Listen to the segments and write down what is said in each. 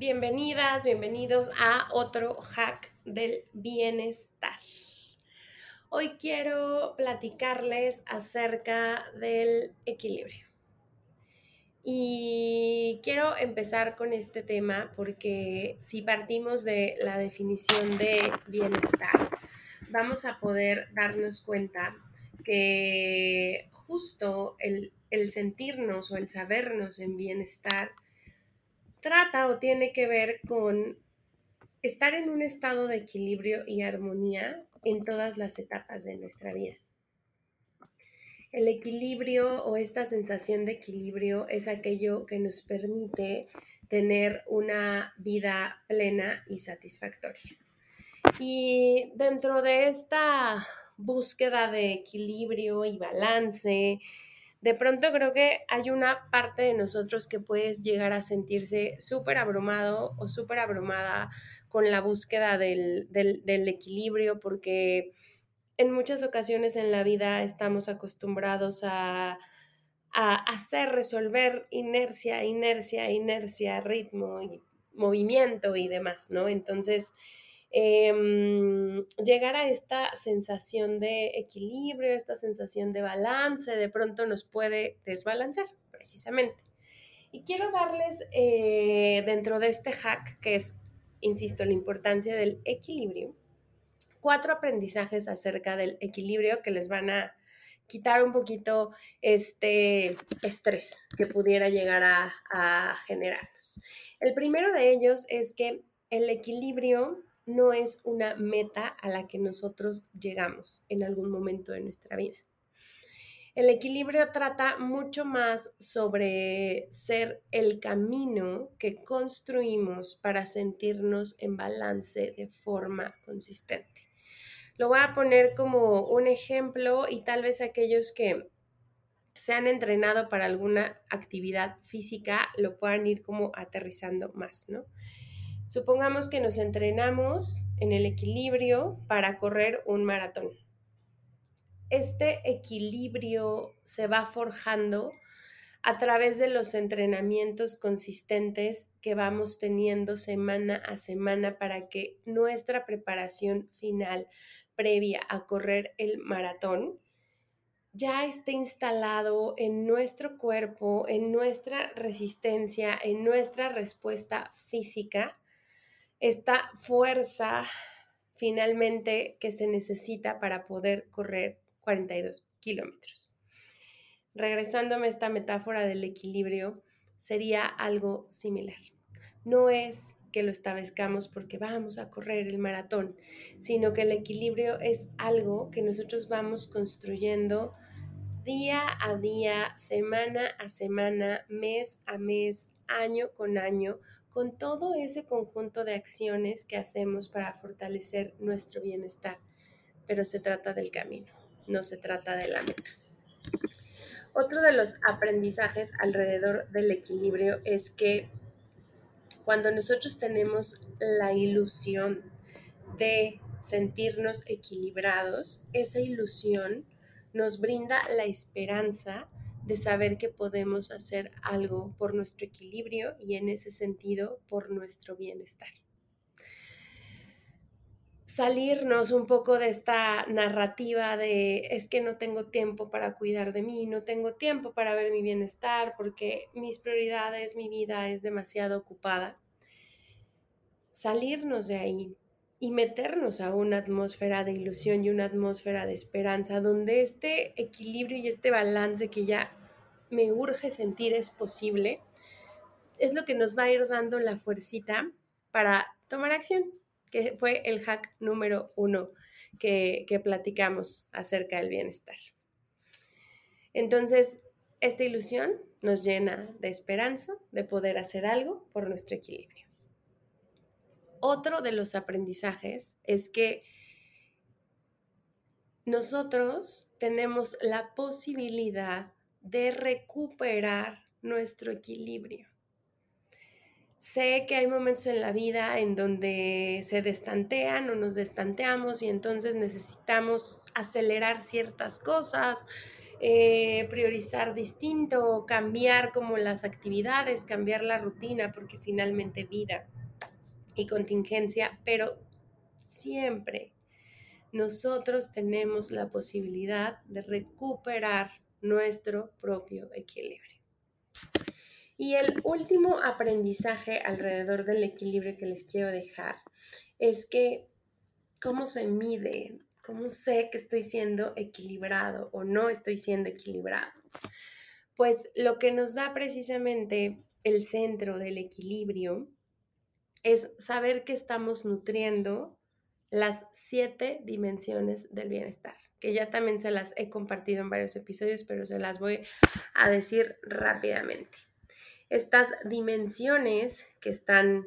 bienvenidas, bienvenidos a otro hack del bienestar. Hoy quiero platicarles acerca del equilibrio. Y quiero empezar con este tema porque si partimos de la definición de bienestar, vamos a poder darnos cuenta que justo el, el sentirnos o el sabernos en bienestar trata o tiene que ver con estar en un estado de equilibrio y armonía en todas las etapas de nuestra vida. El equilibrio o esta sensación de equilibrio es aquello que nos permite tener una vida plena y satisfactoria. Y dentro de esta búsqueda de equilibrio y balance de pronto creo que hay una parte de nosotros que puede llegar a sentirse súper abrumado o súper abrumada con la búsqueda del, equilibrio porque en muchas ocasiones en la vida estamos acostumbrados a, a hacer, resolver inercia, inercia, inercia, ritmo movimiento y demás, ¿no? Entonces, Em, llegar a esta sensación de equilibrio, esta sensación de balance, de pronto nos puede desbalancear, precisamente. Y quiero darles eh, dentro de este hack, que es, insisto, la importancia del equilibrio, cuatro aprendizajes acerca del equilibrio que les van a quitar un poquito este estrés que pudiera llegar a, a generarnos. El primero de ellos es que el equilibrio no es una meta a la que nosotros llegamos en algún momento de nuestra vida. El equilibrio trata mucho más sobre ser el camino que construimos para sentirnos en balance de forma consistente. Lo voy a poner como un ejemplo y tal vez aquellos que se han entrenado para alguna actividad física lo puedan ir como aterrizando más, ¿no? Supongamos que nos entrenamos en el equilibrio para correr un maratón. Este equilibrio se va forjando a través de los entrenamientos consistentes que vamos teniendo semana a semana para que nuestra preparación final previa a correr el maratón ya esté instalado en nuestro cuerpo, en nuestra resistencia, en nuestra respuesta física esta fuerza finalmente que se necesita para poder correr 42 kilómetros. Regresándome a esta metáfora del equilibrio, sería algo similar. No es que lo establezcamos porque vamos a correr el maratón, sino que el equilibrio es algo que nosotros vamos construyendo día a día, semana a semana, mes a mes, año con año, con todo ese conjunto de acciones que hacemos para fortalecer nuestro bienestar. Pero se trata del camino, no se trata de la meta. Otro de los aprendizajes alrededor del equilibrio es que cuando nosotros tenemos la ilusión de sentirnos equilibrados, esa ilusión nos brinda la esperanza de saber que podemos hacer algo por nuestro equilibrio y en ese sentido por nuestro bienestar. Salirnos un poco de esta narrativa de es que no tengo tiempo para cuidar de mí, no tengo tiempo para ver mi bienestar porque mis prioridades, mi vida es demasiado ocupada. Salirnos de ahí, y meternos a una atmósfera de ilusión y una atmósfera de esperanza, donde este equilibrio y este balance que ya me urge sentir es posible, es lo que nos va a ir dando la fuercita para tomar acción, que fue el hack número uno que, que platicamos acerca del bienestar. Entonces, esta ilusión nos llena de esperanza de poder hacer algo por nuestro equilibrio otro de los aprendizajes es que nosotros tenemos la posibilidad de recuperar nuestro equilibrio. Sé que hay momentos en la vida en donde se destantean o nos destanteamos y entonces necesitamos acelerar ciertas cosas, eh, priorizar distinto, cambiar como las actividades, cambiar la rutina, porque finalmente vida y contingencia, pero siempre nosotros tenemos la posibilidad de recuperar nuestro propio equilibrio. Y el último aprendizaje alrededor del equilibrio que les quiero dejar es que cómo se mide, cómo sé que estoy siendo equilibrado o no estoy siendo equilibrado. Pues lo que nos da precisamente el centro del equilibrio es saber que estamos nutriendo las siete dimensiones del bienestar, que ya también se las he compartido en varios episodios, pero se las voy a decir rápidamente. Estas dimensiones que están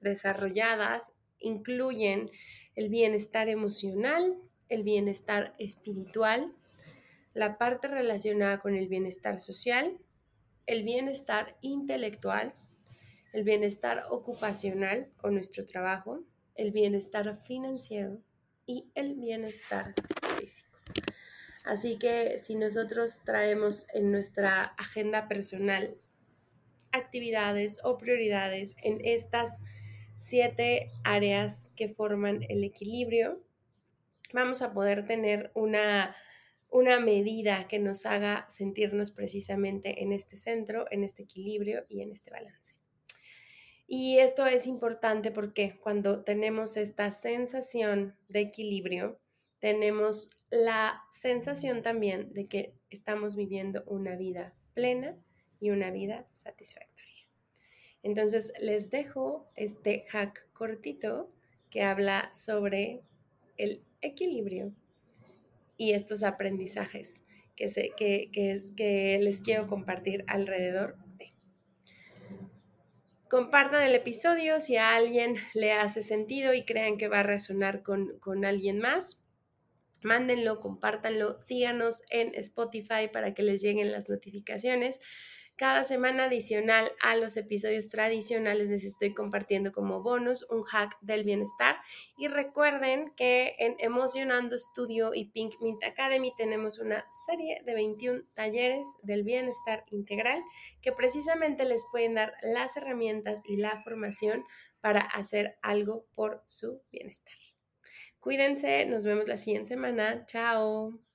desarrolladas incluyen el bienestar emocional, el bienestar espiritual, la parte relacionada con el bienestar social, el bienestar intelectual, el bienestar ocupacional o nuestro trabajo, el bienestar financiero y el bienestar físico. Así que si nosotros traemos en nuestra agenda personal actividades o prioridades en estas siete áreas que forman el equilibrio, vamos a poder tener una, una medida que nos haga sentirnos precisamente en este centro, en este equilibrio y en este balance. Y esto es importante porque cuando tenemos esta sensación de equilibrio, tenemos la sensación también de que estamos viviendo una vida plena y una vida satisfactoria. Entonces les dejo este hack cortito que habla sobre el equilibrio y estos aprendizajes que, que, que les quiero compartir alrededor de. Compartan el episodio si a alguien le hace sentido y crean que va a resonar con, con alguien más. Mándenlo, compártanlo, síganos en Spotify para que les lleguen las notificaciones. Cada semana adicional a los episodios tradicionales les estoy compartiendo como bonus un hack del bienestar. Y recuerden que en Emocionando Studio y Pink Mint Academy tenemos una serie de 21 talleres del bienestar integral que precisamente les pueden dar las herramientas y la formación para hacer algo por su bienestar. Cuídense, nos vemos la siguiente semana. Chao.